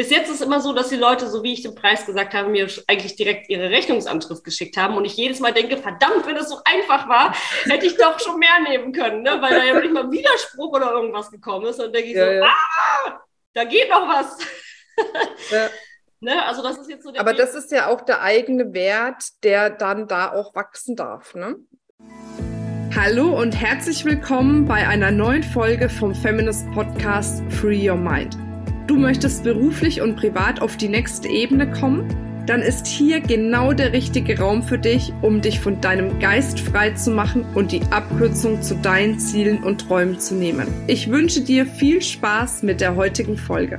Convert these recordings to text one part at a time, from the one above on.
bis jetzt ist es immer so, dass die Leute, so wie ich den Preis gesagt habe, mir eigentlich direkt ihre Rechnungsanschrift geschickt haben und ich jedes Mal denke, verdammt, wenn es so einfach war, hätte ich doch schon mehr nehmen können, ne? weil da ja nicht mal Widerspruch oder irgendwas gekommen ist und denke ich ja, so, ja. ah, da geht noch was. Ja. Ne? Also das ist jetzt so Aber Weg. das ist ja auch der eigene Wert, der dann da auch wachsen darf. Ne? Hallo und herzlich willkommen bei einer neuen Folge vom Feminist Podcast Free Your Mind. Du möchtest beruflich und privat auf die nächste Ebene kommen? Dann ist hier genau der richtige Raum für dich, um dich von deinem Geist frei zu machen und die Abkürzung zu deinen Zielen und Träumen zu nehmen. Ich wünsche dir viel Spaß mit der heutigen Folge.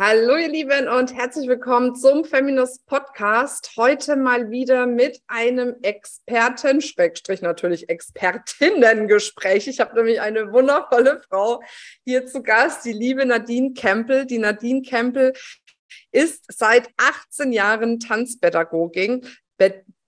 Hallo ihr Lieben und herzlich willkommen zum Feminist Podcast. Heute mal wieder mit einem Experten, Schrägstrich natürlich Expertinnengespräch. Ich habe nämlich eine wundervolle Frau hier zu Gast, die liebe Nadine Kempel. Die Nadine Kempel ist seit 18 Jahren Tanzpädagogin.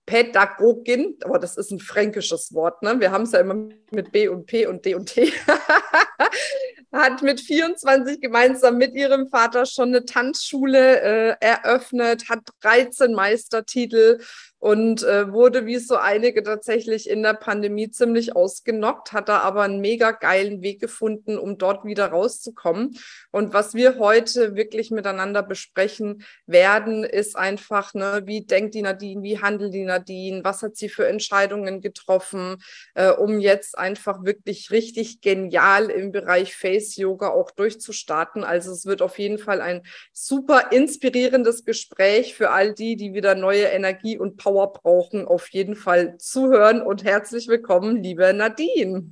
Pädagogin, aber das ist ein fränkisches Wort, ne? Wir haben es ja immer mit B und P und D und T. hat mit 24 gemeinsam mit ihrem Vater schon eine Tanzschule äh, eröffnet, hat 13 Meistertitel und äh, wurde wie so einige tatsächlich in der Pandemie ziemlich ausgenockt, hat da aber einen mega geilen Weg gefunden, um dort wieder rauszukommen. Und was wir heute wirklich miteinander besprechen werden, ist einfach, ne, wie denkt die Nadine, wie handelt die Nadine, was hat sie für Entscheidungen getroffen, äh, um jetzt einfach wirklich richtig genial im Bereich Face Yoga auch durchzustarten. Also es wird auf jeden Fall ein super inspirierendes Gespräch für all die, die wieder neue Energie und Power brauchen, auf jeden Fall zuhören und herzlich willkommen, liebe Nadine.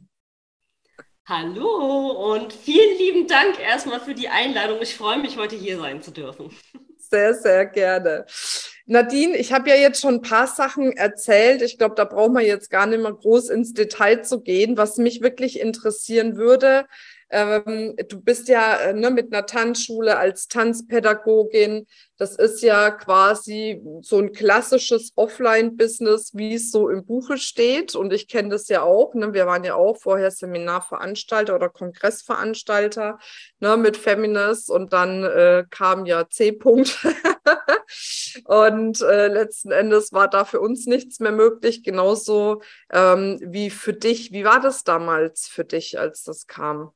Hallo und vielen lieben Dank erstmal für die Einladung. Ich freue mich, heute hier sein zu dürfen. Sehr, sehr gerne. Nadine, ich habe ja jetzt schon ein paar Sachen erzählt. Ich glaube, da brauchen wir jetzt gar nicht mehr groß ins Detail zu gehen. Was mich wirklich interessieren würde, ähm, du bist ja äh, ne, mit einer Tanzschule als Tanzpädagogin. Das ist ja quasi so ein klassisches Offline-Business, wie es so im Buche steht. Und ich kenne das ja auch. Ne? Wir waren ja auch vorher Seminarveranstalter oder Kongressveranstalter ne, mit Feminist und dann äh, kam ja C-Punkt. und äh, letzten Endes war da für uns nichts mehr möglich, genauso ähm, wie für dich. Wie war das damals für dich, als das kam?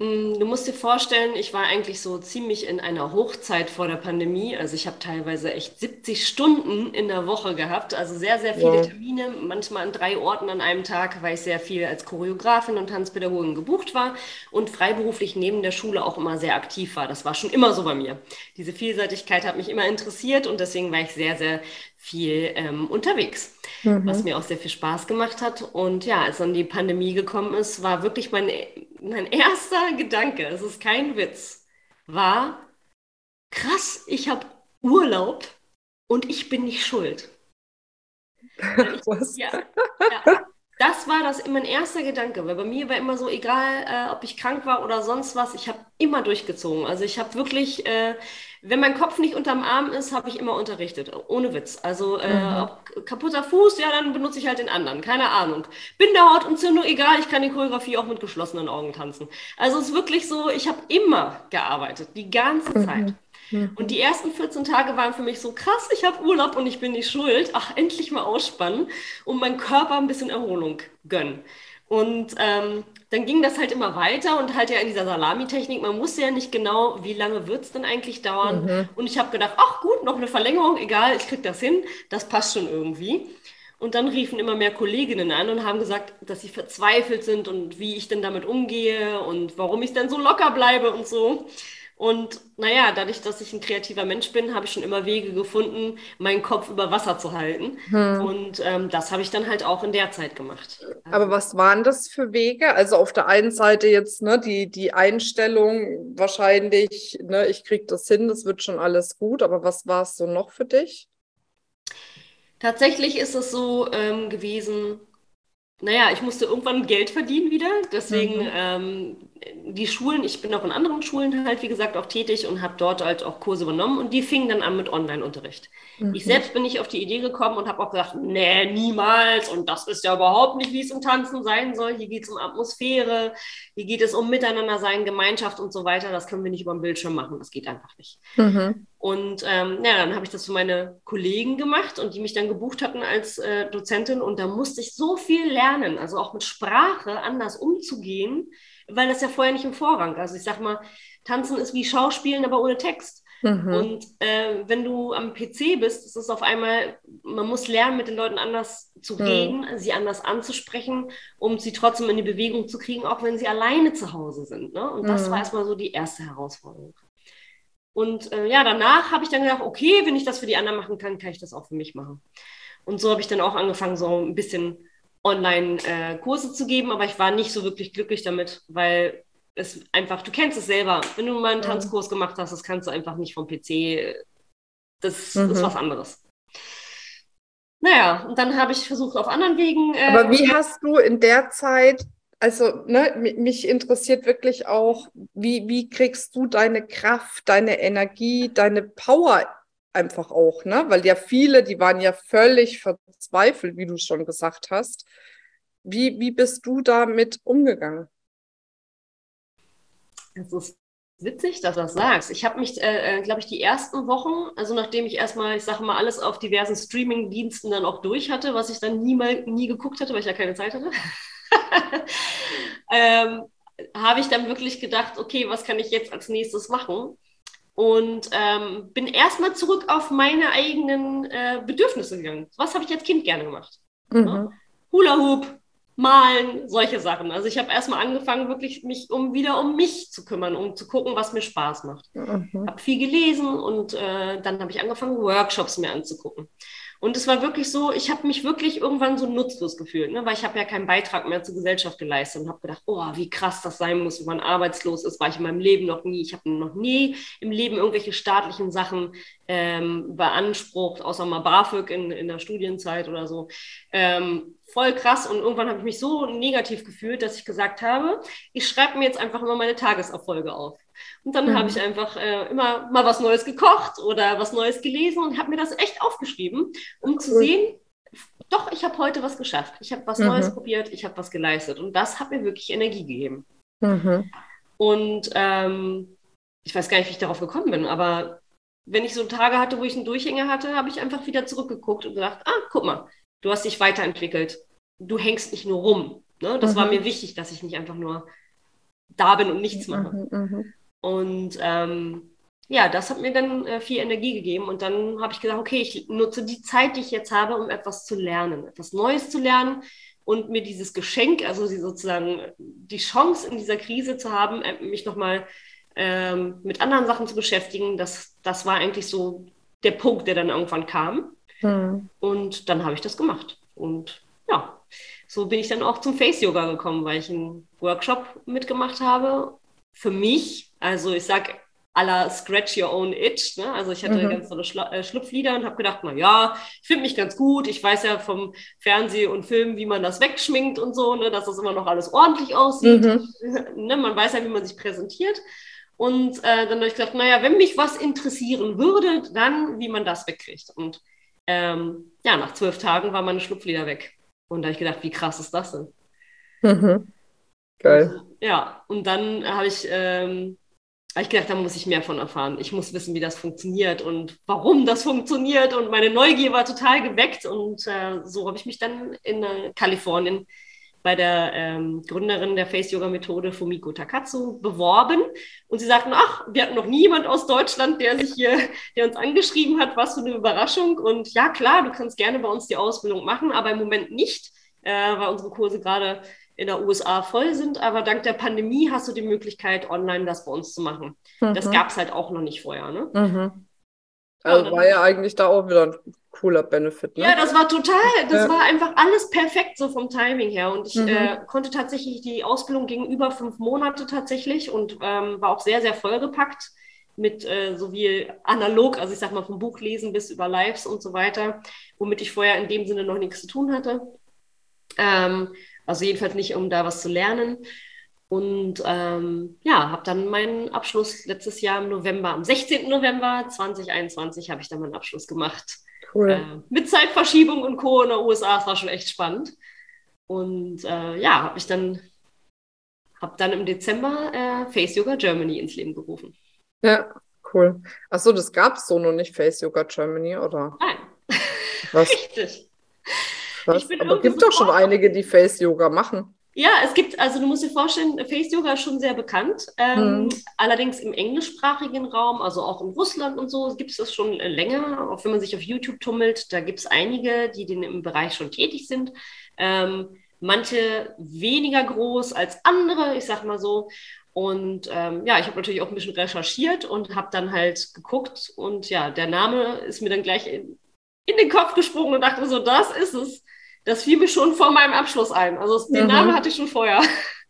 Mm, du musst dir vorstellen, ich war eigentlich so ziemlich in einer Hochzeit vor der Pandemie. Also ich habe teilweise echt 70 Stunden in der Woche gehabt, also sehr, sehr viele ja. Termine, manchmal an drei Orten an einem Tag, weil ich sehr viel als Choreografin und Tanzpädagogin gebucht war und freiberuflich neben der Schule auch immer sehr aktiv war. Das war schon immer so bei mir. Diese Vielseitigkeit hat mich immer interessiert und deswegen war ich sehr, sehr viel ähm, unterwegs, mhm. was mir auch sehr viel Spaß gemacht hat. Und ja, als dann die Pandemie gekommen ist, war wirklich mein, mein erster Gedanke, es ist kein Witz, war krass, ich habe Urlaub und ich bin nicht schuld. Ich? Ja, ja, das war das mein erster Gedanke, weil bei mir war immer so, egal äh, ob ich krank war oder sonst was, ich habe immer durchgezogen. Also ich habe wirklich äh, wenn mein Kopf nicht unterm Arm ist, habe ich immer unterrichtet, ohne Witz. Also äh, mhm. kaputter Fuß, ja, dann benutze ich halt den anderen, keine Ahnung. Binderhautentzündung, egal, ich kann die Choreografie auch mit geschlossenen Augen tanzen. Also es ist wirklich so, ich habe immer gearbeitet, die ganze mhm. Zeit. Mhm. Und die ersten 14 Tage waren für mich so krass, ich habe Urlaub und ich bin nicht schuld. Ach, endlich mal ausspannen und meinem Körper ein bisschen Erholung gönnen. Und ähm, dann ging das halt immer weiter und halt ja in dieser Salamitechnik, man wusste ja nicht genau, wie lange wird es denn eigentlich dauern. Mhm. Und ich habe gedacht, ach gut, noch eine Verlängerung, egal, ich kriege das hin, das passt schon irgendwie. Und dann riefen immer mehr Kolleginnen an und haben gesagt, dass sie verzweifelt sind und wie ich denn damit umgehe und warum ich denn so locker bleibe und so. Und naja, dadurch, dass ich ein kreativer Mensch bin, habe ich schon immer Wege gefunden, meinen Kopf über Wasser zu halten. Hm. Und ähm, das habe ich dann halt auch in der Zeit gemacht. Aber was waren das für Wege? Also auf der einen Seite jetzt ne, die, die Einstellung, wahrscheinlich, ne, ich kriege das hin, das wird schon alles gut. Aber was war es so noch für dich? Tatsächlich ist es so ähm, gewesen, naja, ich musste irgendwann Geld verdienen wieder. Deswegen mhm. ähm, die Schulen, ich bin auch in anderen Schulen halt, wie gesagt, auch tätig und habe dort halt auch Kurse übernommen und die fingen dann an mit Online-Unterricht. Mhm. Ich selbst bin nicht auf die Idee gekommen und habe auch gesagt, nee, niemals und das ist ja überhaupt nicht, wie es im Tanzen sein soll. Hier geht es um Atmosphäre, hier geht es um Miteinander sein, Gemeinschaft und so weiter. Das können wir nicht über den Bildschirm machen, das geht einfach nicht. Mhm. Und ähm, ja, dann habe ich das für meine Kollegen gemacht und die mich dann gebucht hatten als äh, Dozentin und da musste ich so viel lernen, also auch mit Sprache anders umzugehen weil das ja vorher nicht im Vorrang. Also ich sag mal, Tanzen ist wie Schauspielen, aber ohne Text. Mhm. Und äh, wenn du am PC bist, ist es auf einmal, man muss lernen, mit den Leuten anders zu mhm. reden, sie anders anzusprechen, um sie trotzdem in die Bewegung zu kriegen, auch wenn sie alleine zu Hause sind. Ne? Und das mhm. war erstmal so die erste Herausforderung. Und äh, ja, danach habe ich dann gedacht, okay, wenn ich das für die anderen machen kann, kann ich das auch für mich machen. Und so habe ich dann auch angefangen, so ein bisschen Online-Kurse äh, zu geben, aber ich war nicht so wirklich glücklich damit, weil es einfach, du kennst es selber, wenn du mal einen Tanzkurs gemacht hast, das kannst du einfach nicht vom PC, das mhm. ist was anderes. Naja, und dann habe ich versucht auf anderen Wegen. Äh, aber wie hast du in der Zeit, also ne, mich interessiert wirklich auch, wie, wie kriegst du deine Kraft, deine Energie, deine Power einfach auch, ne? Weil ja viele, die waren ja völlig verzweifelt, wie du schon gesagt hast. Wie, wie bist du damit umgegangen? Es ist witzig, dass du das sagst. Ich habe mich, äh, äh glaube ich, die ersten Wochen, also nachdem ich erstmal, ich sage mal, alles auf diversen Streaming-Diensten dann auch durch hatte, was ich dann nie mal nie geguckt hatte, weil ich ja keine Zeit hatte, ähm, habe ich dann wirklich gedacht, okay, was kann ich jetzt als nächstes machen? und ähm, bin erstmal zurück auf meine eigenen äh, Bedürfnisse gegangen. Was habe ich als Kind gerne gemacht? Mhm. Ja? Hula Hoop, malen, solche Sachen. Also ich habe erstmal angefangen, wirklich mich um wieder um mich zu kümmern, um zu gucken, was mir Spaß macht. Mhm. Habe viel gelesen und äh, dann habe ich angefangen, Workshops mir anzugucken. Und es war wirklich so, ich habe mich wirklich irgendwann so nutzlos gefühlt, ne? weil ich habe ja keinen Beitrag mehr zur Gesellschaft geleistet und habe gedacht, oh, wie krass das sein muss, wenn man arbeitslos ist, war ich in meinem Leben noch nie. Ich habe noch nie im Leben irgendwelche staatlichen Sachen ähm, beansprucht, außer mal BAföG in, in der Studienzeit oder so. Ähm, voll krass und irgendwann habe ich mich so negativ gefühlt, dass ich gesagt habe, ich schreibe mir jetzt einfach immer meine Tageserfolge auf. Und dann mhm. habe ich einfach äh, immer mal was Neues gekocht oder was Neues gelesen und habe mir das echt aufgeschrieben, um cool. zu sehen, doch, ich habe heute was geschafft. Ich habe was mhm. Neues probiert, ich habe was geleistet. Und das hat mir wirklich Energie gegeben. Mhm. Und ähm, ich weiß gar nicht, wie ich darauf gekommen bin, aber wenn ich so Tage hatte, wo ich einen Durchhänger hatte, habe ich einfach wieder zurückgeguckt und gedacht, ah, guck mal, du hast dich weiterentwickelt. Du hängst nicht nur rum. Ne? Das war mhm. mir wichtig, dass ich nicht einfach nur da bin und nichts mache. Mhm, mhm. Und ähm, ja, das hat mir dann äh, viel Energie gegeben. Und dann habe ich gesagt, okay, ich nutze die Zeit, die ich jetzt habe, um etwas zu lernen, etwas Neues zu lernen und mir dieses Geschenk, also sozusagen die Chance in dieser Krise zu haben, äh, mich nochmal ähm, mit anderen Sachen zu beschäftigen, das, das war eigentlich so der Punkt, der dann irgendwann kam. Mhm. Und dann habe ich das gemacht. Und ja, so bin ich dann auch zum Face Yoga gekommen, weil ich einen Workshop mitgemacht habe für mich, also ich sag aller Scratch Your Own Itch. Ne? Also ich hatte mhm. ganz tolle Schla äh, Schlupflieder und habe gedacht, na ja, ich finde mich ganz gut. Ich weiß ja vom Fernsehen und Film, wie man das wegschminkt und so, ne? dass das immer noch alles ordentlich aussieht. Mhm. ne? Man weiß ja, wie man sich präsentiert. Und äh, dann habe ich gedacht, naja, wenn mich was interessieren würde, dann wie man das wegkriegt. Und ähm, ja, nach zwölf Tagen war meine Schlupflieder weg. Und da habe ich gedacht, wie krass ist das denn? Mhm. Geil. Ja, und dann habe ich, ähm, hab ich gedacht, da muss ich mehr von erfahren. Ich muss wissen, wie das funktioniert und warum das funktioniert. Und meine Neugier war total geweckt. Und äh, so habe ich mich dann in äh, Kalifornien bei der ähm, Gründerin der Face-Yoga-Methode, Fumiko Takatsu, beworben. Und sie sagten, ach, wir hatten noch niemand aus Deutschland, der sich hier, der uns angeschrieben hat, was für eine Überraschung. Und ja, klar, du kannst gerne bei uns die Ausbildung machen, aber im Moment nicht, äh, weil unsere Kurse gerade in der USA voll sind, aber dank der Pandemie hast du die Möglichkeit, online das bei uns zu machen. Mhm. Das gab es halt auch noch nicht vorher. Ne? Mhm. Also ja, war ja eigentlich da auch wieder ein cooler Benefit. Ne? Ja, das war total, das ja. war einfach alles perfekt so vom Timing her. Und ich mhm. äh, konnte tatsächlich, die Ausbildung ging über fünf Monate tatsächlich und ähm, war auch sehr, sehr vollgepackt mit äh, sowie analog, also ich sag mal vom Buchlesen bis über Lives und so weiter, womit ich vorher in dem Sinne noch nichts zu tun hatte. Ähm, also jedenfalls nicht, um da was zu lernen. Und ähm, ja, habe dann meinen Abschluss letztes Jahr im November, am 16. November 2021 habe ich dann meinen Abschluss gemacht. Cool. Äh, mit Zeitverschiebung und Co. in den USA. Das war schon echt spannend. Und äh, ja, habe ich dann, habe dann im Dezember äh, Face Yoga Germany ins Leben gerufen. Ja, cool. Achso, das gab es so noch nicht, Face Yoga Germany, oder? Nein. Was? Richtig. Was? Aber es gibt doch schon einige, die Face Yoga machen. Ja, es gibt, also du musst dir vorstellen, Face Yoga ist schon sehr bekannt. Ähm, mhm. Allerdings im englischsprachigen Raum, also auch in Russland und so, gibt es das schon länger. Auch wenn man sich auf YouTube tummelt, da gibt es einige, die den im Bereich schon tätig sind. Ähm, manche weniger groß als andere, ich sag mal so. Und ähm, ja, ich habe natürlich auch ein bisschen recherchiert und habe dann halt geguckt. Und ja, der Name ist mir dann gleich in, in den Kopf gesprungen und dachte so, das ist es das fiel mir schon vor meinem Abschluss ein. Also den mhm. Namen hatte ich schon vorher.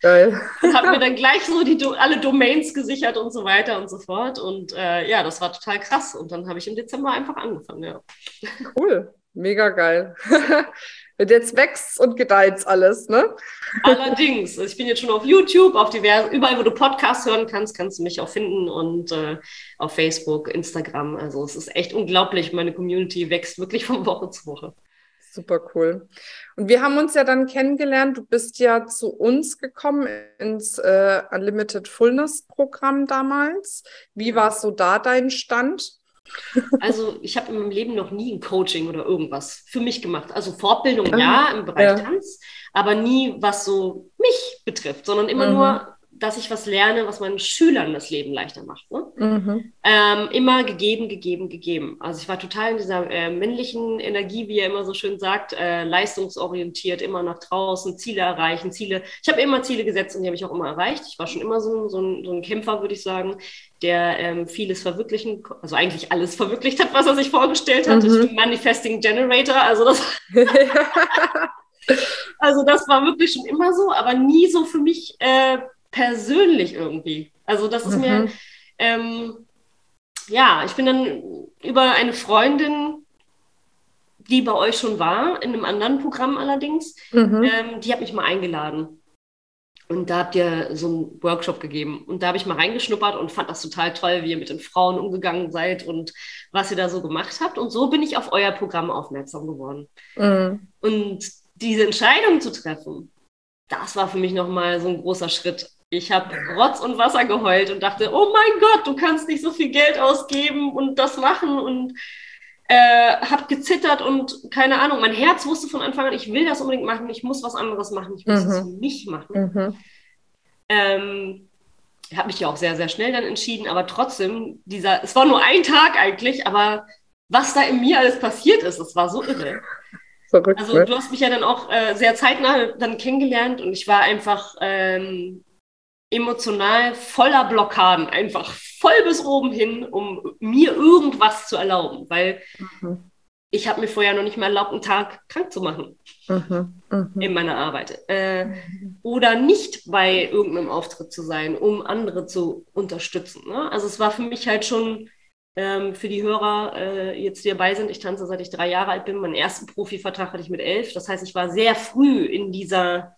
Geil. und habe mir dann gleich so die alle Domains gesichert und so weiter und so fort. Und äh, ja, das war total krass. Und dann habe ich im Dezember einfach angefangen, ja. Cool, mega geil. Und jetzt wächst und gedeiht alles, ne? Allerdings. Ich bin jetzt schon auf YouTube, auf diverse, überall, wo du Podcasts hören kannst, kannst du mich auch finden und äh, auf Facebook, Instagram. Also es ist echt unglaublich. Meine Community wächst wirklich von Woche zu Woche. Super cool. Und wir haben uns ja dann kennengelernt. Du bist ja zu uns gekommen ins äh, Unlimited Fullness Programm damals. Wie war so da dein Stand? Also ich habe in meinem Leben noch nie ein Coaching oder irgendwas für mich gemacht. Also Fortbildung ja im Bereich ja. Tanz, aber nie was so mich betrifft, sondern immer mhm. nur dass ich was lerne, was meinen Schülern das Leben leichter macht. Ne? Mhm. Ähm, immer gegeben, gegeben, gegeben. Also ich war total in dieser äh, männlichen Energie, wie er immer so schön sagt, äh, leistungsorientiert, immer nach draußen, Ziele erreichen, Ziele. Ich habe immer Ziele gesetzt und die habe ich auch immer erreicht. Ich war schon immer so, so, ein, so ein Kämpfer, würde ich sagen, der ähm, vieles verwirklichen, also eigentlich alles verwirklicht hat, was er sich vorgestellt hat. Mhm. Ich bin Manifesting Generator, also das. also das war wirklich schon immer so, aber nie so für mich. Äh, persönlich irgendwie. Also das ist mhm. mir, ähm, ja, ich bin dann über eine Freundin, die bei euch schon war, in einem anderen Programm allerdings, mhm. ähm, die hat mich mal eingeladen. Und da habt ihr so einen Workshop gegeben. Und da habe ich mal reingeschnuppert und fand das total toll, wie ihr mit den Frauen umgegangen seid und was ihr da so gemacht habt. Und so bin ich auf euer Programm aufmerksam geworden. Mhm. Und diese Entscheidung zu treffen, das war für mich nochmal so ein großer Schritt. Ich habe Rotz und Wasser geheult und dachte, oh mein Gott, du kannst nicht so viel Geld ausgeben und das machen und äh, habe gezittert und keine Ahnung, mein Herz wusste von Anfang an, ich will das unbedingt machen, ich muss was anderes machen, ich muss es mhm. für mich machen. Mhm. Ähm, habe mich ja auch sehr, sehr schnell dann entschieden, aber trotzdem, dieser, es war nur ein Tag eigentlich, aber was da in mir alles passiert ist, das war so irre. Verrückt, also ne? du hast mich ja dann auch äh, sehr zeitnah dann kennengelernt und ich war einfach ähm, emotional voller Blockaden, einfach voll bis oben hin, um mir irgendwas zu erlauben, weil mhm. ich habe mir vorher noch nicht mal erlaubt, einen Tag krank zu machen mhm. Mhm. in meiner Arbeit äh, oder nicht bei irgendeinem Auftritt zu sein, um andere zu unterstützen. Ne? Also es war für mich halt schon ähm, für die Hörer äh, jetzt, die dabei sind, ich tanze seit ich drei Jahre alt bin. Meinen ersten Profivertrag hatte ich mit elf. Das heißt, ich war sehr früh in dieser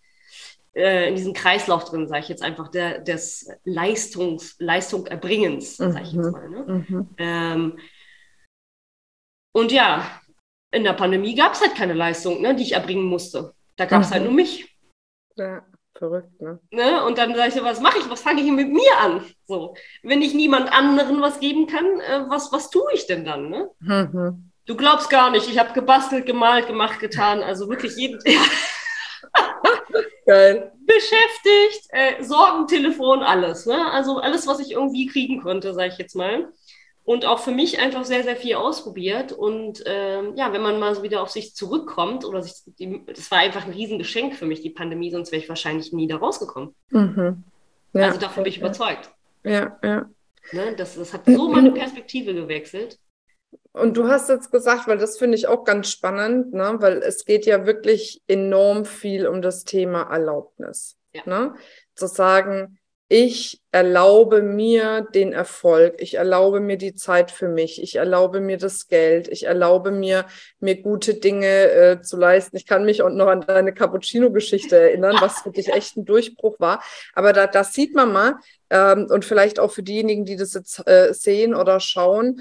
äh, in diesem Kreislauf drin, sage ich jetzt einfach, der, des Leistungs, Leistung erbringens, sage ich jetzt mhm. mal. Ne? Mhm. Ähm, und ja, in der Pandemie gab es halt keine Leistung, ne, die ich erbringen musste. Da gab es mhm. halt nur mich. Ja, verrückt, ne? ne? Und dann sage ich so, was mache ich, was fange ich mit mir an? So, wenn ich niemand anderen was geben kann, äh, was, was tue ich denn dann? Ne? Mhm. Du glaubst gar nicht, ich habe gebastelt, gemalt, gemacht, getan, also wirklich jeden. Geil. Beschäftigt, äh, Sorgentelefon, alles. Ne? Also alles, was ich irgendwie kriegen konnte, sage ich jetzt mal. Und auch für mich einfach sehr, sehr viel ausprobiert. Und ähm, ja, wenn man mal so wieder auf sich zurückkommt, oder sich, die, das war einfach ein Riesengeschenk für mich, die Pandemie, sonst wäre ich wahrscheinlich nie da rausgekommen. Mhm. Ja, also davon bin ich überzeugt. Ja, ja. Ne? Das, das hat so meine Perspektive gewechselt. Und du hast jetzt gesagt, weil das finde ich auch ganz spannend, ne? weil es geht ja wirklich enorm viel um das Thema Erlaubnis. Ja. Ne? Zu sagen, ich erlaube mir den Erfolg, ich erlaube mir die Zeit für mich, ich erlaube mir das Geld, ich erlaube mir, mir gute Dinge äh, zu leisten. Ich kann mich auch noch an deine Cappuccino-Geschichte erinnern, was für dich echt ein Durchbruch war. Aber da, das sieht man mal, ähm, und vielleicht auch für diejenigen, die das jetzt äh, sehen oder schauen,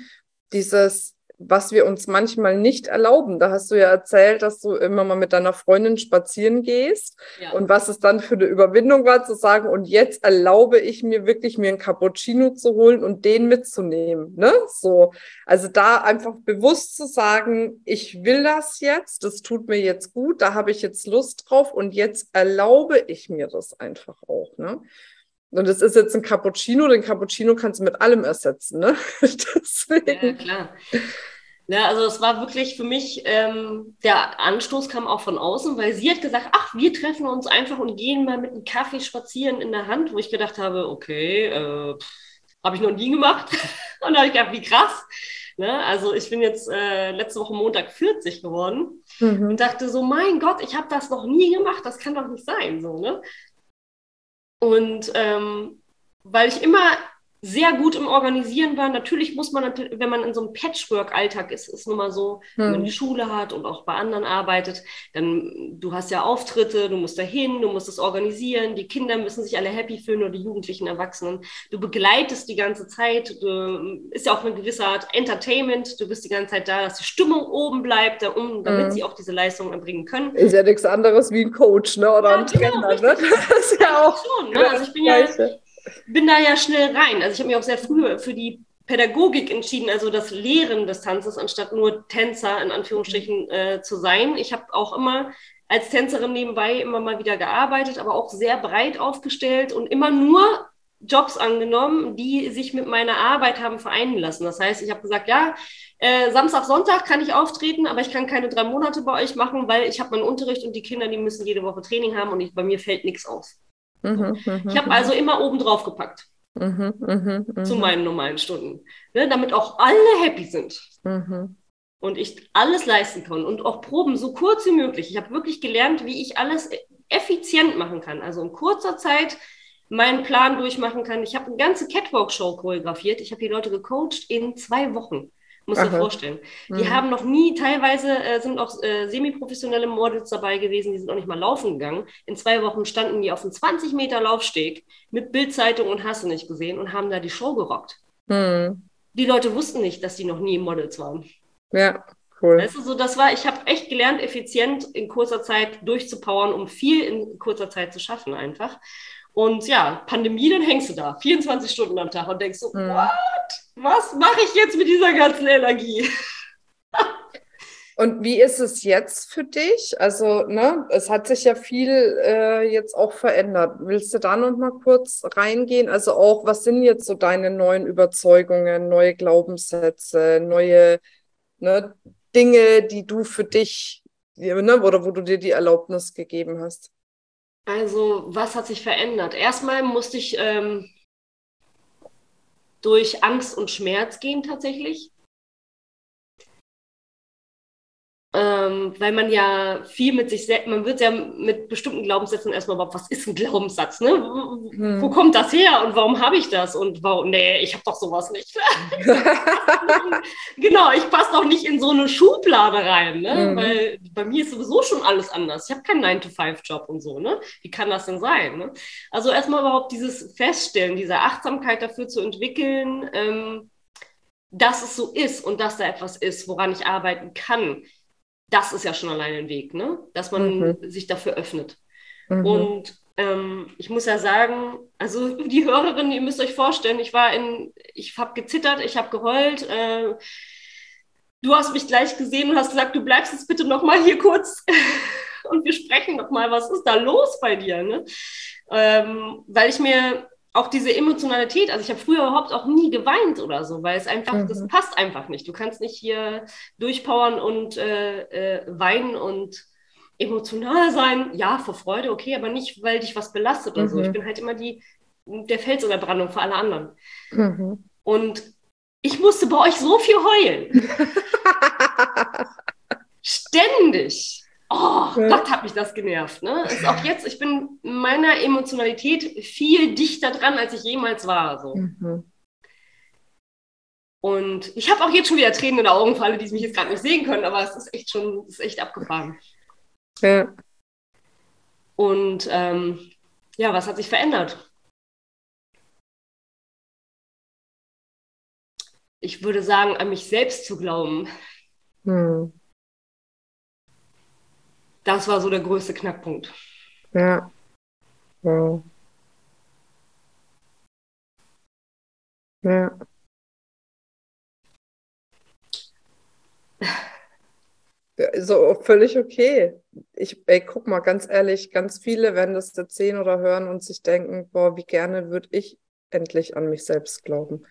dieses was wir uns manchmal nicht erlauben. Da hast du ja erzählt, dass du immer mal mit deiner Freundin spazieren gehst ja. und was es dann für eine Überwindung war zu sagen, und jetzt erlaube ich mir wirklich, mir einen Cappuccino zu holen und den mitzunehmen. Ne? So. Also da einfach bewusst zu sagen, ich will das jetzt, das tut mir jetzt gut, da habe ich jetzt Lust drauf und jetzt erlaube ich mir das einfach auch. Ne? Und das ist jetzt ein Cappuccino, den Cappuccino kannst du mit allem ersetzen, ne? Deswegen. Ja, klar. Ja, also es war wirklich für mich, ähm, der Anstoß kam auch von außen, weil sie hat gesagt, ach, wir treffen uns einfach und gehen mal mit einem Kaffee spazieren in der Hand, wo ich gedacht habe, okay, äh, habe ich noch nie gemacht. und da habe ich gedacht, wie krass. Ne? Also ich bin jetzt äh, letzte Woche Montag 40 geworden mhm. und dachte so, mein Gott, ich habe das noch nie gemacht, das kann doch nicht sein. So, ne? Und ähm, weil ich immer sehr gut im Organisieren war. Natürlich muss man, wenn man in so einem Patchwork-Alltag ist, ist nun mal so, hm. wenn man die hm. Schule hat und auch bei anderen arbeitet, dann du hast ja Auftritte, du musst dahin, du musst es organisieren, die Kinder müssen sich alle happy fühlen oder die Jugendlichen Erwachsenen. Du begleitest die ganze Zeit, du, ist ja auch eine gewisse Art Entertainment, du bist die ganze Zeit da, dass die Stimmung oben bleibt, um, damit hm. sie auch diese Leistung erbringen können. Ist ja nichts anderes wie ein Coach, ne? Oder ja, ein Trainer, genau, ne? Das ist ja auch schon, ne? Also ich bin ja bin da ja schnell rein. Also ich habe mich auch sehr früh für die Pädagogik entschieden, also das Lehren des Tanzes, anstatt nur Tänzer in Anführungsstrichen äh, zu sein. Ich habe auch immer als Tänzerin nebenbei immer mal wieder gearbeitet, aber auch sehr breit aufgestellt und immer nur Jobs angenommen, die sich mit meiner Arbeit haben vereinen lassen. Das heißt, ich habe gesagt, ja, äh, Samstag, Sonntag kann ich auftreten, aber ich kann keine drei Monate bei euch machen, weil ich habe meinen Unterricht und die Kinder, die müssen jede Woche Training haben und ich, bei mir fällt nichts aus. Mhm, ich habe mhm, also immer oben drauf gepackt. Mhm. Zu meinen normalen Stunden. Ne, damit auch alle happy sind. Mhm. Und ich alles leisten kann. Und auch Proben so kurz wie möglich. Ich habe wirklich gelernt, wie ich alles effizient machen kann. Also in kurzer Zeit meinen Plan durchmachen kann. Ich habe eine ganze Catwalk-Show choreografiert. Ich habe die Leute gecoacht in zwei Wochen. Muss dir vorstellen. Die mhm. haben noch nie, teilweise äh, sind auch äh, semi-professionelle Models dabei gewesen, die sind auch nicht mal laufen gegangen. In zwei Wochen standen die auf einem 20 Meter Laufsteg mit Bildzeitung und Hasse nicht gesehen und haben da die Show gerockt. Mhm. Die Leute wussten nicht, dass die noch nie Models waren. Ja, cool. Weißt du, so das war, ich habe echt gelernt, effizient in kurzer Zeit durchzupowern, um viel in kurzer Zeit zu schaffen einfach. Und ja, Pandemie, dann hängst du da 24 Stunden am Tag und denkst so, mhm. what? Was mache ich jetzt mit dieser ganzen Energie? Und wie ist es jetzt für dich? Also, ne, es hat sich ja viel äh, jetzt auch verändert. Willst du da noch mal kurz reingehen? Also auch, was sind jetzt so deine neuen Überzeugungen, neue Glaubenssätze, neue ne, Dinge, die du für dich, ne, oder wo du dir die Erlaubnis gegeben hast? Also, was hat sich verändert? Erstmal musste ich ähm, durch Angst und Schmerz gehen tatsächlich. Ähm, weil man ja viel mit sich selbst, man wird ja mit bestimmten Glaubenssätzen erstmal überhaupt, was ist ein Glaubenssatz, ne? Wo, hm. wo kommt das her und warum habe ich das und warum, nee, ich habe doch sowas nicht. genau, ich passe doch nicht in so eine Schublade rein, ne? Hm. Weil bei mir ist sowieso schon alles anders. Ich habe keinen 9-to-5-Job und so, ne? Wie kann das denn sein? Ne? Also erstmal überhaupt dieses Feststellen, diese Achtsamkeit dafür zu entwickeln, ähm, dass es so ist und dass da etwas ist, woran ich arbeiten kann das ist ja schon allein ein Weg, ne? dass man mhm. sich dafür öffnet. Mhm. Und ähm, ich muss ja sagen, also die Hörerin, ihr müsst euch vorstellen, ich war in, ich habe gezittert, ich habe geheult. Äh, du hast mich gleich gesehen und hast gesagt, du bleibst jetzt bitte noch mal hier kurz und wir sprechen noch mal, was ist da los bei dir? Ne? Ähm, weil ich mir auch diese Emotionalität, also ich habe früher überhaupt auch nie geweint oder so, weil es einfach, mhm. das passt einfach nicht. Du kannst nicht hier durchpowern und äh, äh, weinen und emotional sein, ja, vor Freude, okay, aber nicht, weil dich was belastet oder mhm. so. Ich mhm. bin halt immer die, der Fels in der Brandung für alle anderen. Mhm. Und ich musste bei euch so viel heulen. Ständig. Oh ja. Gott, hat mich das genervt. Ne? Ist auch jetzt, ich bin meiner Emotionalität viel dichter dran, als ich jemals war. So. Mhm. Und ich habe auch jetzt schon wieder Tränen in den Augen für alle, die mich jetzt gerade nicht sehen können, aber es ist echt schon, ist echt abgefahren. Ja. Und ähm, ja, was hat sich verändert? Ich würde sagen, an mich selbst zu glauben. Hm. Das war so der größte Knackpunkt. Ja. Ja. Ja. So, völlig okay. Ich, ey, guck mal, ganz ehrlich, ganz viele werden das jetzt sehen oder hören und sich denken, boah, wie gerne würde ich endlich an mich selbst glauben.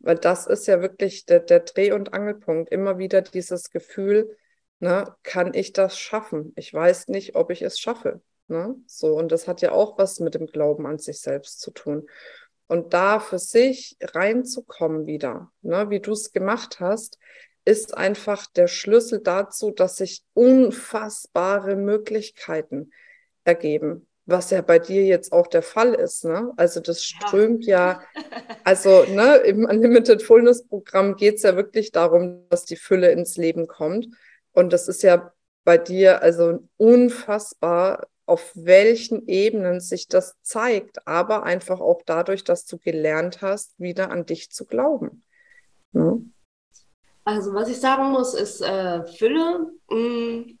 Weil das ist ja wirklich der, der Dreh- und Angelpunkt. Immer wieder dieses Gefühl, ne, kann ich das schaffen? Ich weiß nicht, ob ich es schaffe. Ne? So, und das hat ja auch was mit dem Glauben an sich selbst zu tun. Und da für sich reinzukommen wieder, ne, wie du es gemacht hast, ist einfach der Schlüssel dazu, dass sich unfassbare Möglichkeiten ergeben, was ja bei dir jetzt auch der Fall ist. Ne? Also das strömt ja, ja also ne, im Unlimited Fullness Programm geht es ja wirklich darum, dass die Fülle ins Leben kommt. Und das ist ja bei dir also unfassbar, auf welchen Ebenen sich das zeigt, aber einfach auch dadurch, dass du gelernt hast, wieder an dich zu glauben. Ne? Also was ich sagen muss, ist äh, Fülle. Mm,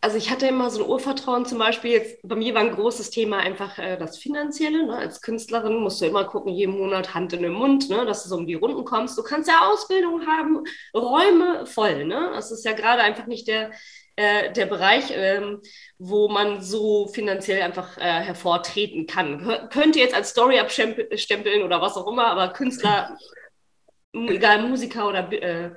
also ich hatte immer so ein Urvertrauen zum Beispiel. Jetzt, bei mir war ein großes Thema einfach äh, das Finanzielle. Ne? Als Künstlerin musst du immer gucken, jeden Monat Hand in den Mund, ne? dass du so um die Runden kommst. Du kannst ja Ausbildung haben, Räume voll. Ne? Das ist ja gerade einfach nicht der, äh, der Bereich, ähm, wo man so finanziell einfach äh, hervortreten kann. Kön könnte jetzt als Story abstempeln oder was auch immer, aber Künstler, egal Musiker oder äh,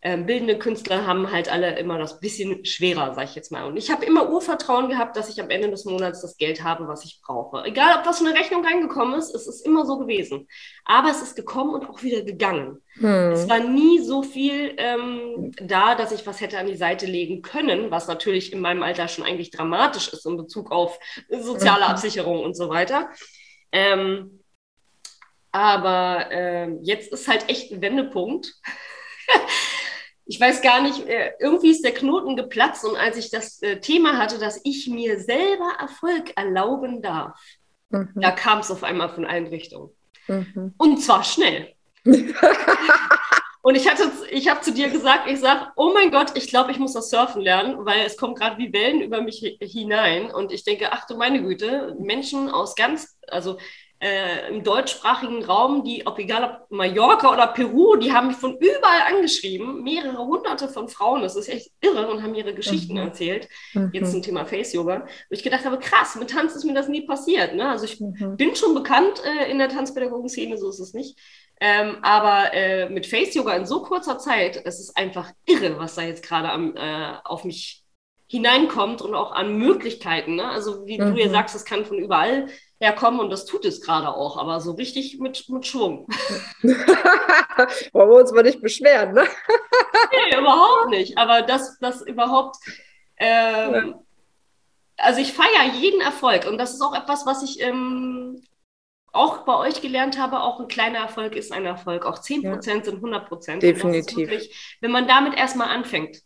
ähm, bildende Künstler haben halt alle immer das bisschen schwerer, sag ich jetzt mal. Und ich habe immer Urvertrauen gehabt, dass ich am Ende des Monats das Geld habe, was ich brauche. Egal, ob was für eine Rechnung reingekommen ist, es ist immer so gewesen. Aber es ist gekommen und auch wieder gegangen. Hm. Es war nie so viel ähm, da, dass ich was hätte an die Seite legen können, was natürlich in meinem Alter schon eigentlich dramatisch ist in Bezug auf soziale mhm. Absicherung und so weiter. Ähm, aber äh, jetzt ist halt echt ein Wendepunkt. ich weiß gar nicht, äh, irgendwie ist der Knoten geplatzt und als ich das äh, Thema hatte, dass ich mir selber Erfolg erlauben darf, mhm. da kam es auf einmal von allen Richtungen. Mhm. Und zwar schnell. und ich hatte, ich habe zu dir gesagt, ich sage, oh mein Gott, ich glaube, ich muss das Surfen lernen, weil es kommen gerade wie Wellen über mich hinein. Und ich denke, ach du meine Güte, Menschen aus ganz, also äh, im deutschsprachigen Raum, die, ob egal ob Mallorca oder Peru, die haben mich von überall angeschrieben, mehrere hunderte von Frauen, das ist echt irre und haben ihre Geschichten mhm. erzählt, mhm. jetzt zum Thema Face-Yoga, wo ich gedacht habe, krass, mit Tanz ist mir das nie passiert. Ne? Also ich mhm. bin schon bekannt äh, in der Tanzpädagogen-Szene, so ist es nicht. Ähm, aber äh, mit Face-Yoga in so kurzer Zeit, es ist einfach irre, was da jetzt gerade äh, auf mich hineinkommt und auch an Möglichkeiten. Ne? Also wie du ja mhm. sagst, es kann von überall herkommen und das tut es gerade auch, aber so richtig mit, mit Schwung. Wollen wir uns mal nicht beschweren, ne? nee, überhaupt nicht. Aber das, das überhaupt, ähm, ja. also ich feiere jeden Erfolg und das ist auch etwas, was ich ähm, auch bei euch gelernt habe, auch ein kleiner Erfolg ist ein Erfolg. Auch 10% ja. sind 100%. Definitiv. Wirklich, wenn man damit erstmal anfängt,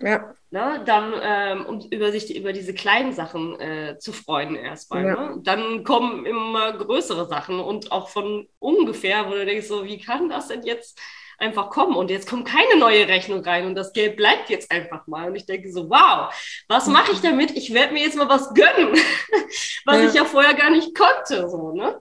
ja. Ne, dann, ähm, um über sich über diese kleinen Sachen äh, zu freuen erstmal. Ja. Ne? Dann kommen immer größere Sachen und auch von ungefähr, wo du denkst, so, wie kann das denn jetzt einfach kommen? Und jetzt kommt keine neue Rechnung rein und das Geld bleibt jetzt einfach mal. Und ich denke so, wow, was mache ich damit? Ich werde mir jetzt mal was gönnen, was ja. ich ja vorher gar nicht konnte. So, ne?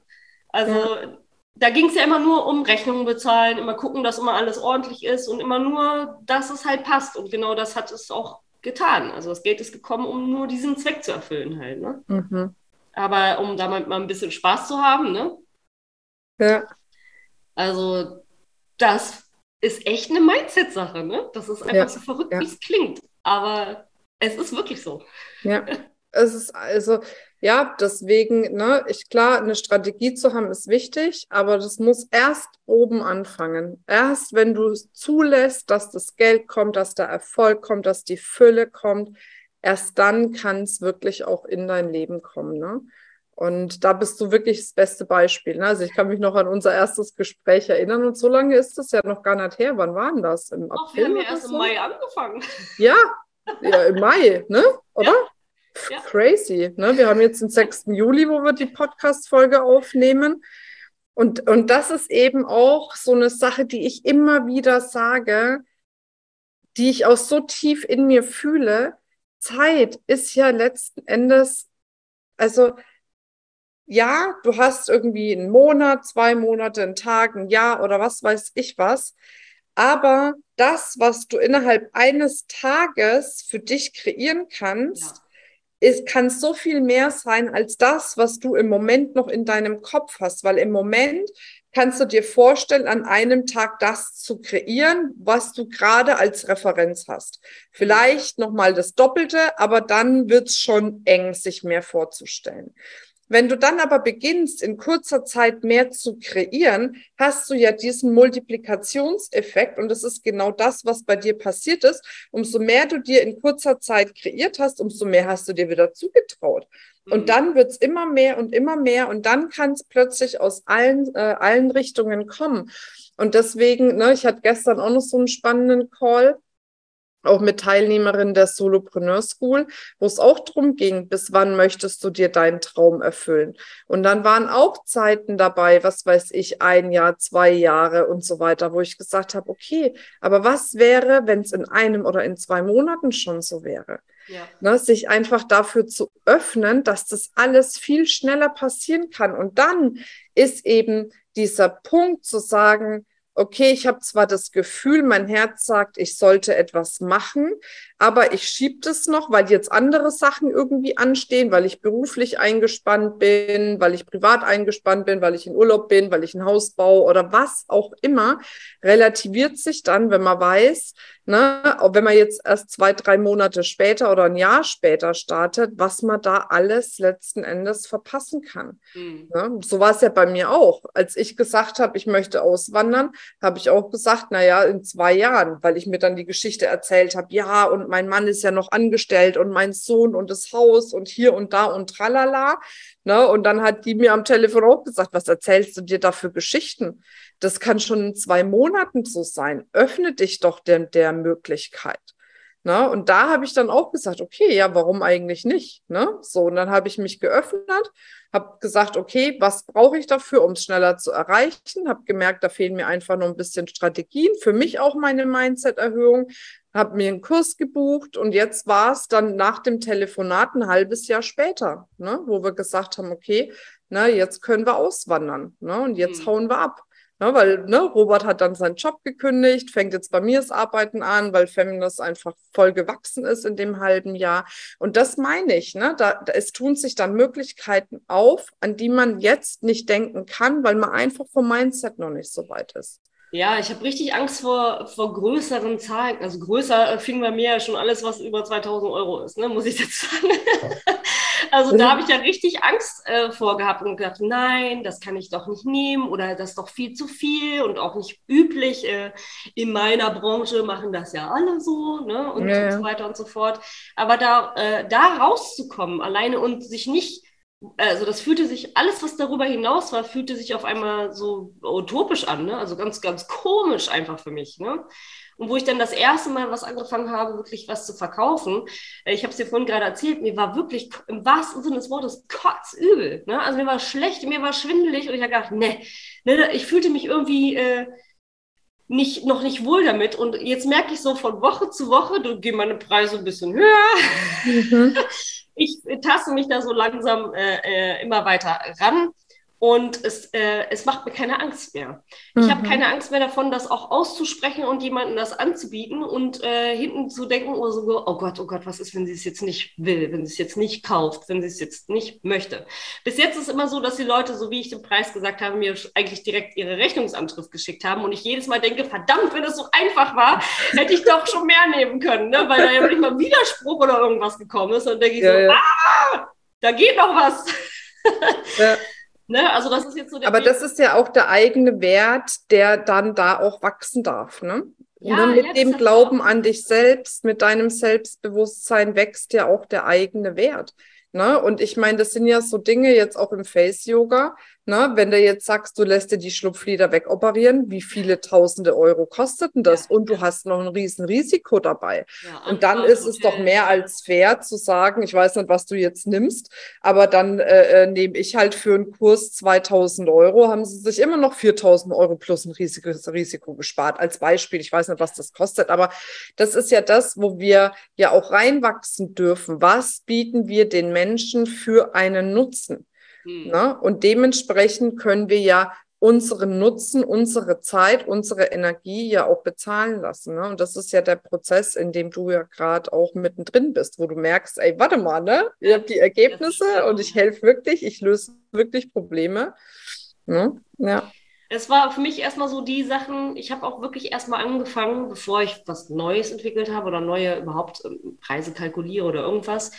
Also ja da ging es ja immer nur um Rechnungen bezahlen, immer gucken, dass immer alles ordentlich ist und immer nur, dass es halt passt. Und genau das hat es auch getan. Also das Geld ist gekommen, um nur diesen Zweck zu erfüllen halt. Ne? Mhm. Aber um damit mal ein bisschen Spaß zu haben, ne? Ja. Also das ist echt eine Mindset-Sache, ne? Das ist einfach ja. so verrückt, ja. wie es klingt. Aber es ist wirklich so. Ja. Es ist also, ja, deswegen, ne, ich klar, eine Strategie zu haben ist wichtig, aber das muss erst oben anfangen. Erst wenn du zulässt, dass das Geld kommt, dass der Erfolg kommt, dass die Fülle kommt, erst dann kann es wirklich auch in dein Leben kommen. Ne? Und da bist du wirklich das beste Beispiel. Ne? Also ich kann mich noch an unser erstes Gespräch erinnern und so lange ist das ja noch gar nicht her. Wann war denn das? Im April? Ach, wir haben ja erst so? im Mai angefangen. Ja, ja im Mai, ne? Oder? Ja. Ja. Crazy. Ne? Wir haben jetzt den 6. Juli, wo wir die Podcast-Folge aufnehmen. Und, und das ist eben auch so eine Sache, die ich immer wieder sage, die ich auch so tief in mir fühle. Zeit ist ja letzten Endes, also ja, du hast irgendwie einen Monat, zwei Monate, einen Tag, ein Jahr oder was weiß ich was. Aber das, was du innerhalb eines Tages für dich kreieren kannst, ja es kann so viel mehr sein als das, was du im Moment noch in deinem Kopf hast, weil im Moment kannst du dir vorstellen, an einem Tag das zu kreieren, was du gerade als Referenz hast. Vielleicht nochmal das Doppelte, aber dann wird's schon eng, sich mehr vorzustellen. Wenn du dann aber beginnst, in kurzer Zeit mehr zu kreieren, hast du ja diesen Multiplikationseffekt und das ist genau das, was bei dir passiert ist. Umso mehr du dir in kurzer Zeit kreiert hast, umso mehr hast du dir wieder zugetraut. Und mhm. dann wird's immer mehr und immer mehr und dann kann es plötzlich aus allen, äh, allen Richtungen kommen. Und deswegen, ne, ich hatte gestern auch noch so einen spannenden Call auch mit Teilnehmerinnen der Solopreneur School, wo es auch darum ging, bis wann möchtest du dir deinen Traum erfüllen. Und dann waren auch Zeiten dabei, was weiß ich, ein Jahr, zwei Jahre und so weiter, wo ich gesagt habe, okay, aber was wäre, wenn es in einem oder in zwei Monaten schon so wäre? Ja. Ne, sich einfach dafür zu öffnen, dass das alles viel schneller passieren kann. Und dann ist eben dieser Punkt zu sagen, okay, ich habe zwar das Gefühl, mein Herz sagt, ich sollte etwas machen, aber ich schiebe das noch, weil jetzt andere Sachen irgendwie anstehen, weil ich beruflich eingespannt bin, weil ich privat eingespannt bin, weil ich in Urlaub bin, weil ich ein Haus baue oder was auch immer, relativiert sich dann, wenn man weiß, ne, auch wenn man jetzt erst zwei, drei Monate später oder ein Jahr später startet, was man da alles letzten Endes verpassen kann. Mhm. Ne? So war es ja bei mir auch. Als ich gesagt habe, ich möchte auswandern, habe ich auch gesagt, na ja, in zwei Jahren, weil ich mir dann die Geschichte erzählt habe, ja, und mein Mann ist ja noch angestellt und mein Sohn und das Haus und hier und da und tralala. Ne? Und dann hat die mir am Telefon auch gesagt, was erzählst du dir da für Geschichten? Das kann schon in zwei Monaten so sein. Öffne dich doch der, der Möglichkeit. Ne? Und da habe ich dann auch gesagt, okay, ja, warum eigentlich nicht? Ne? So, und dann habe ich mich geöffnet, habe gesagt, okay, was brauche ich dafür, um es schneller zu erreichen? Habe gemerkt, da fehlen mir einfach noch ein bisschen Strategien. Für mich auch meine Mindset-Erhöhung. Habe mir einen Kurs gebucht und jetzt war es dann nach dem Telefonat ein halbes Jahr später, ne? wo wir gesagt haben, okay, na, jetzt können wir auswandern ne? und jetzt mhm. hauen wir ab. Ne, weil ne, Robert hat dann seinen Job gekündigt, fängt jetzt bei mir das Arbeiten an, weil Feminist einfach voll gewachsen ist in dem halben Jahr. Und das meine ich, ne, da, da, es tun sich dann Möglichkeiten auf, an die man jetzt nicht denken kann, weil man einfach vom Mindset noch nicht so weit ist. Ja, ich habe richtig Angst vor, vor größeren Zahlen. Also größer fing bei mir ja schon alles, was über 2000 Euro ist, ne, muss ich jetzt sagen. also da habe ich ja richtig Angst äh, vor gehabt und gedacht, nein, das kann ich doch nicht nehmen oder das ist doch viel zu viel und auch nicht üblich. Äh, in meiner Branche machen das ja alle so ne, und, ja. und so weiter und so fort. Aber da, äh, da rauszukommen alleine und sich nicht also das fühlte sich, alles, was darüber hinaus war, fühlte sich auf einmal so utopisch an, ne? Also ganz, ganz komisch einfach für mich, ne? Und wo ich dann das erste Mal was angefangen habe, wirklich was zu verkaufen, äh, ich habe es dir vorhin gerade erzählt, mir war wirklich im wahrsten Sinne des Wortes kotzübel. Ne? Also mir war schlecht, mir war schwindelig und ich habe gedacht, ne, ne, ich fühlte mich irgendwie äh, nicht, noch nicht wohl damit. Und jetzt merke ich so von Woche zu Woche, du geh meine Preise ein bisschen höher. Mhm. ich taste mich da so langsam äh, äh, immer weiter ran und es, äh, es macht mir keine Angst mehr. Ich mhm. habe keine Angst mehr davon, das auch auszusprechen und jemandem das anzubieten und äh, hinten zu denken, oh, so, oh Gott, oh Gott, was ist, wenn sie es jetzt nicht will, wenn sie es jetzt nicht kauft, wenn sie es jetzt nicht möchte. Bis jetzt ist immer so, dass die Leute, so wie ich den Preis gesagt habe, mir eigentlich direkt ihre Rechnungsantrift geschickt haben und ich jedes Mal denke, verdammt, wenn es so einfach war, hätte ich doch schon mehr nehmen können, ne? weil da ja nicht mal Widerspruch oder irgendwas gekommen ist. Und denke ich ja, so, ja. ah, da geht noch was. Ja. Ne? Also das ist jetzt so der Aber Weg. das ist ja auch der eigene Wert, der dann da auch wachsen darf. Ne? Ja, ne, mit ja, dem Glauben an dich selbst, mit deinem Selbstbewusstsein wächst ja auch der eigene Wert. Ne? Und ich meine, das sind ja so Dinge jetzt auch im Face-Yoga. Ne? Wenn du jetzt sagst, du lässt dir die Schlupflider wegoperieren, wie viele tausende Euro kostet denn das? Ja. Und du hast noch ein riesen Risiko dabei. Ja, und dann ist es doch mehr als fair zu sagen, ich weiß nicht, was du jetzt nimmst, aber dann äh, äh nehme ich halt für einen Kurs 2000 Euro, haben sie sich immer noch 4000 Euro plus ein Risiko, Risiko gespart. Als Beispiel, ich weiß nicht, was das kostet, aber das ist ja das, wo wir ja auch reinwachsen dürfen. Was bieten wir den Menschen für einen Nutzen? Hm. Ne? Und dementsprechend können wir ja unseren Nutzen, unsere Zeit, unsere Energie ja auch bezahlen lassen. Ne? Und das ist ja der Prozess, in dem du ja gerade auch mittendrin bist, wo du merkst, ey, warte mal, ne? Ihr habt die Ergebnisse und ich helfe wirklich, ich löse wirklich Probleme. Ne? Ja. Es war für mich erstmal so die Sachen, ich habe auch wirklich erstmal angefangen, bevor ich was Neues entwickelt habe oder neue überhaupt ähm, Preise kalkuliere oder irgendwas,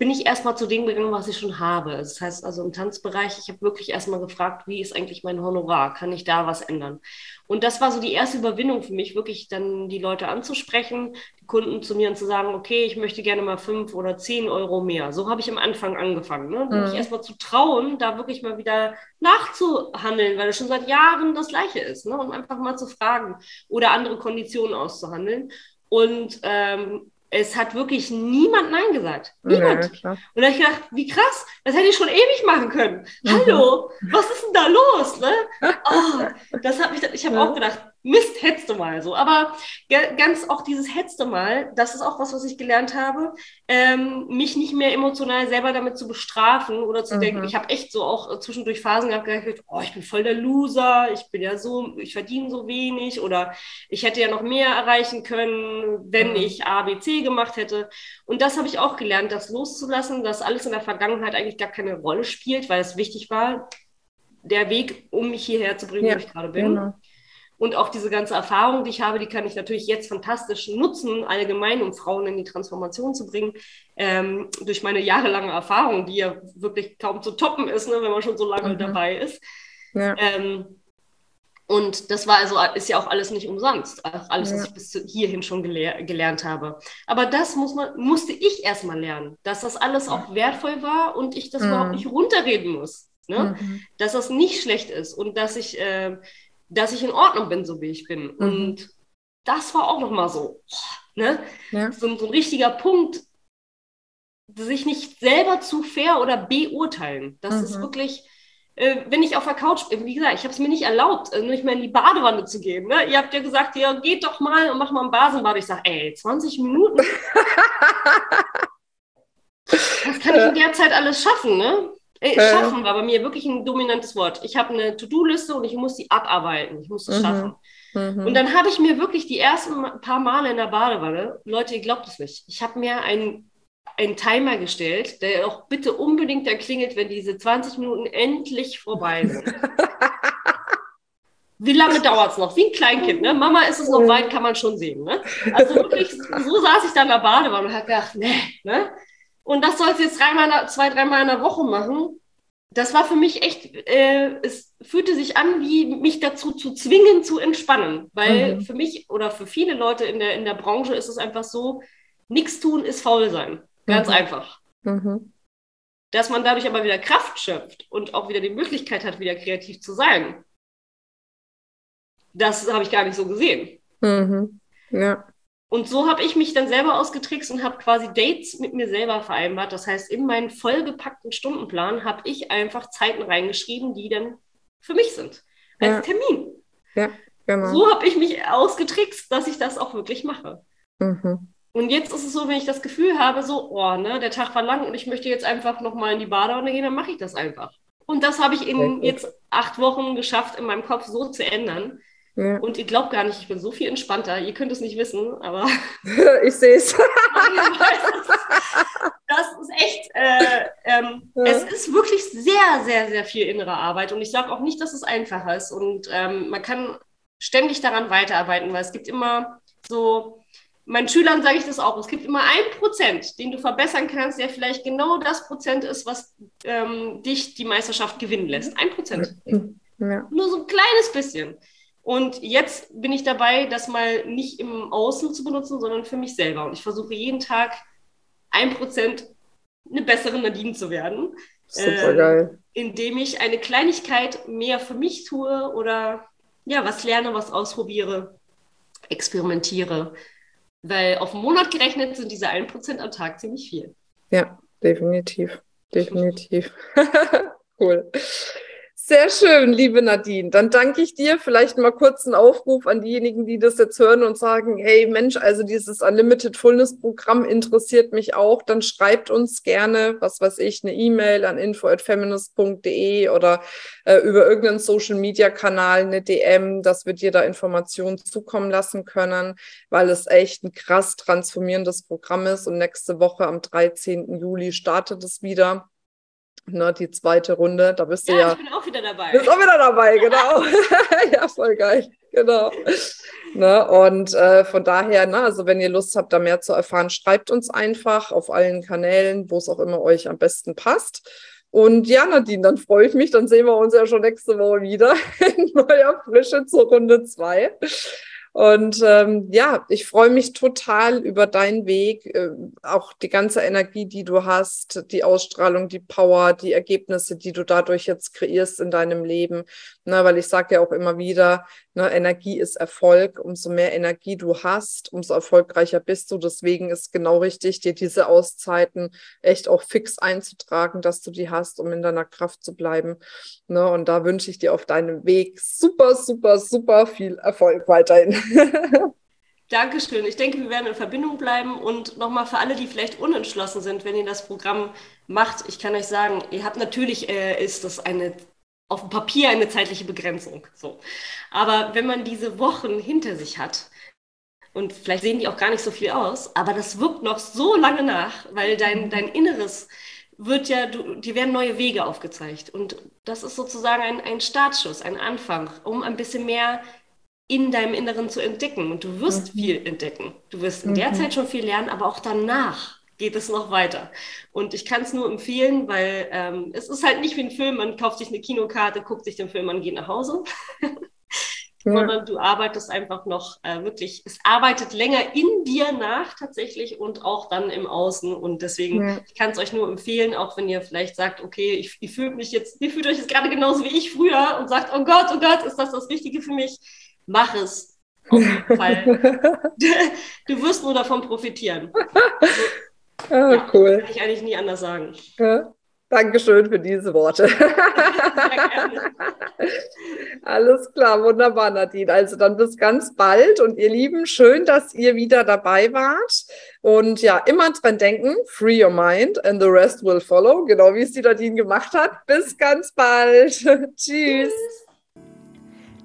bin ich erstmal zu dem gegangen, was ich schon habe. Das heißt also im Tanzbereich, ich habe wirklich erstmal gefragt, wie ist eigentlich mein Honorar? Kann ich da was ändern? Und das war so die erste Überwindung für mich, wirklich dann die Leute anzusprechen, die Kunden zu mir und zu sagen, okay, ich möchte gerne mal fünf oder zehn Euro mehr. So habe ich am Anfang angefangen. Ne? Mhm. Mich erstmal zu trauen, da wirklich mal wieder nachzuhandeln, weil es schon seit Jahren das Gleiche ist. Ne? Und einfach mal zu fragen oder andere Konditionen auszuhandeln. Und ähm, es hat wirklich niemand Nein gesagt. Niemand. Ja, und da habe ich gedacht, wie krass, das hätte ich schon ewig machen können. Mhm. Hallo, was ist denn da los? Ne? Oh, das hat mich, ich habe ja. auch gedacht, Mist, hetzte mal so. Aber ganz auch dieses hetzte mal, das ist auch was, was ich gelernt habe, ähm, mich nicht mehr emotional selber damit zu bestrafen oder zu mhm. denken, ich habe echt so auch zwischendurch Phasen gehabt, gedacht, oh, ich bin voll der Loser, ich bin ja so, ich verdiene so wenig oder ich hätte ja noch mehr erreichen können, wenn mhm. ich A, B, C gemacht hätte. Und das habe ich auch gelernt, das loszulassen, dass alles in der Vergangenheit eigentlich gar keine Rolle spielt, weil es wichtig war, der Weg, um mich hierher zu bringen, ja, wo ich gerade bin. Genau. Und auch diese ganze Erfahrung, die ich habe, die kann ich natürlich jetzt fantastisch nutzen, allgemein, um Frauen in die Transformation zu bringen. Ähm, durch meine jahrelange Erfahrung, die ja wirklich kaum zu toppen ist, ne, wenn man schon so lange mhm. dabei ist. Ja. Ähm, und das war also, ist ja auch alles nicht umsonst, alles, ja. was ich bis hierhin schon gelehr gelernt habe. Aber das muss man, musste ich erstmal lernen, dass das alles auch wertvoll war und ich das mhm. überhaupt nicht runterreden muss. Ne? Mhm. Dass das nicht schlecht ist und dass ich äh, dass ich in Ordnung bin, so wie ich bin. Mhm. Und das war auch nochmal so, ne? Ja. So, so, ein richtiger Punkt, sich nicht selber zu fair oder beurteilen. Das mhm. ist wirklich, äh, wenn ich auf der Couch bin, wie gesagt, ich habe es mir nicht erlaubt, äh, nicht mehr in die Badewanne zu gehen. Ne? Ihr habt ja gesagt, ja, geht doch mal und mach mal ein Basenbad. Ich sage, ey, 20 Minuten? Was kann ich in der Zeit alles schaffen, ne? Äh, schaffen war bei mir wirklich ein dominantes Wort. Ich habe eine To-Do-Liste und ich muss sie abarbeiten. Ich muss es mhm. schaffen. Mhm. Und dann habe ich mir wirklich die ersten paar Male in der Badewanne, Leute, ihr glaubt es nicht, ich habe mir einen, einen Timer gestellt, der auch bitte unbedingt dann klingelt, wenn diese 20 Minuten endlich vorbei sind. Wie lange dauert es noch? Wie ein Kleinkind, ne? Mama, ist es noch weit, kann man schon sehen, ne? Also wirklich, so saß ich dann in der Badewanne und habe gedacht, nee, ne? Und das soll sie jetzt dreimal, zwei, dreimal in der Woche machen. Das war für mich echt, äh, es fühlte sich an, wie mich dazu zu zwingen, zu entspannen. Weil mhm. für mich oder für viele Leute in der, in der Branche ist es einfach so, nichts tun ist faul sein. Ganz mhm. einfach. Mhm. Dass man dadurch aber wieder Kraft schöpft und auch wieder die Möglichkeit hat, wieder kreativ zu sein. Das habe ich gar nicht so gesehen. Mhm. Ja. Und so habe ich mich dann selber ausgetrickst und habe quasi Dates mit mir selber vereinbart. Das heißt, in meinen vollgepackten Stundenplan habe ich einfach Zeiten reingeschrieben, die dann für mich sind. Als ja. Termin. Ja, genau. So habe ich mich ausgetrickst, dass ich das auch wirklich mache. Mhm. Und jetzt ist es so, wenn ich das Gefühl habe, so, oh, ne, der Tag war lang und ich möchte jetzt einfach nochmal in die Badewanne gehen, dann mache ich das einfach. Und das habe ich in jetzt acht Wochen geschafft, in meinem Kopf so zu ändern, ja. Und ihr glaubt gar nicht, ich bin so viel entspannter. Ihr könnt es nicht wissen, aber. ich sehe es. das ist echt, äh, ähm, ja. es ist wirklich sehr, sehr, sehr viel innere Arbeit. Und ich sage auch nicht, dass es einfach ist. Und ähm, man kann ständig daran weiterarbeiten, weil es gibt immer so, meinen Schülern sage ich das auch, es gibt immer ein Prozent, den du verbessern kannst, der vielleicht genau das Prozent ist, was ähm, dich die Meisterschaft gewinnen lässt. Ein Prozent. Ja. Nur so ein kleines bisschen. Und jetzt bin ich dabei, das mal nicht im Außen zu benutzen, sondern für mich selber. Und ich versuche jeden Tag ein Prozent eine bessere Nadine zu werden. Super geil. Äh, indem ich eine Kleinigkeit mehr für mich tue oder ja, was lerne, was ausprobiere, experimentiere. Weil auf einen Monat gerechnet sind diese 1% am Tag ziemlich viel. Ja, definitiv. Definitiv. cool. Sehr schön, liebe Nadine. Dann danke ich dir. Vielleicht mal kurz einen Aufruf an diejenigen, die das jetzt hören und sagen, hey Mensch, also dieses Unlimited Fullness Programm interessiert mich auch. Dann schreibt uns gerne, was weiß ich, eine E-Mail an info@feminist.de oder äh, über irgendeinen Social Media Kanal eine DM, dass wir dir da Informationen zukommen lassen können, weil es echt ein krass transformierendes Programm ist. Und nächste Woche am 13. Juli startet es wieder ne, die zweite Runde. Da bist ja, du ja. Ich bin auch wieder dabei. Bist auch wieder dabei, genau. ja, voll geil. Genau. Ne, und äh, von daher, ne, also wenn ihr Lust habt, da mehr zu erfahren, schreibt uns einfach auf allen Kanälen, wo es auch immer euch am besten passt. Und ja, Nadine, dann freue ich mich, dann sehen wir uns ja schon nächste Woche wieder in neuer Frische zur Runde zwei. Und ähm, ja, ich freue mich total über deinen Weg, äh, auch die ganze Energie, die du hast, die Ausstrahlung, die Power, die Ergebnisse, die du dadurch jetzt kreierst in deinem Leben. Ne, weil ich sage ja auch immer wieder, ne, Energie ist Erfolg. Umso mehr Energie du hast, umso erfolgreicher bist du. Deswegen ist genau richtig, dir diese Auszeiten echt auch fix einzutragen, dass du die hast, um in deiner Kraft zu bleiben. Ne, und da wünsche ich dir auf deinem Weg super, super, super viel Erfolg weiterhin. Dankeschön. Ich denke, wir werden in Verbindung bleiben. Und nochmal für alle, die vielleicht unentschlossen sind, wenn ihr das Programm macht, ich kann euch sagen, ihr habt natürlich, äh, ist das eine auf dem Papier eine zeitliche Begrenzung. So. Aber wenn man diese Wochen hinter sich hat, und vielleicht sehen die auch gar nicht so viel aus, aber das wirkt noch so lange nach, weil dein, dein Inneres wird ja, du, dir werden neue Wege aufgezeigt. Und das ist sozusagen ein, ein Startschuss, ein Anfang, um ein bisschen mehr in deinem Inneren zu entdecken. Und du wirst mhm. viel entdecken. Du wirst in der mhm. Zeit schon viel lernen, aber auch danach geht es noch weiter. Und ich kann es nur empfehlen, weil ähm, es ist halt nicht wie ein Film, man kauft sich eine Kinokarte, guckt sich den Film an, geht nach Hause. Ja. sondern du arbeitest einfach noch äh, wirklich, es arbeitet länger in dir nach tatsächlich und auch dann im Außen. Und deswegen, ja. ich kann es euch nur empfehlen, auch wenn ihr vielleicht sagt, okay, ich, ich fühle mich jetzt, ihr fühlt euch jetzt gerade genauso wie ich früher und sagt, oh Gott, oh Gott, ist das das Richtige für mich? Mach es. Auf jeden Fall. du wirst nur davon profitieren. Also, ah, ja, cool. Kann ich eigentlich nie anders sagen. Ja. Dankeschön für diese Worte. Alles klar, wunderbar, Nadine. Also dann bis ganz bald und ihr Lieben, schön, dass ihr wieder dabei wart. Und ja, immer dran denken, free your mind and the rest will follow, genau wie es die Nadine gemacht hat. Bis ganz bald. Tschüss. Tschüss.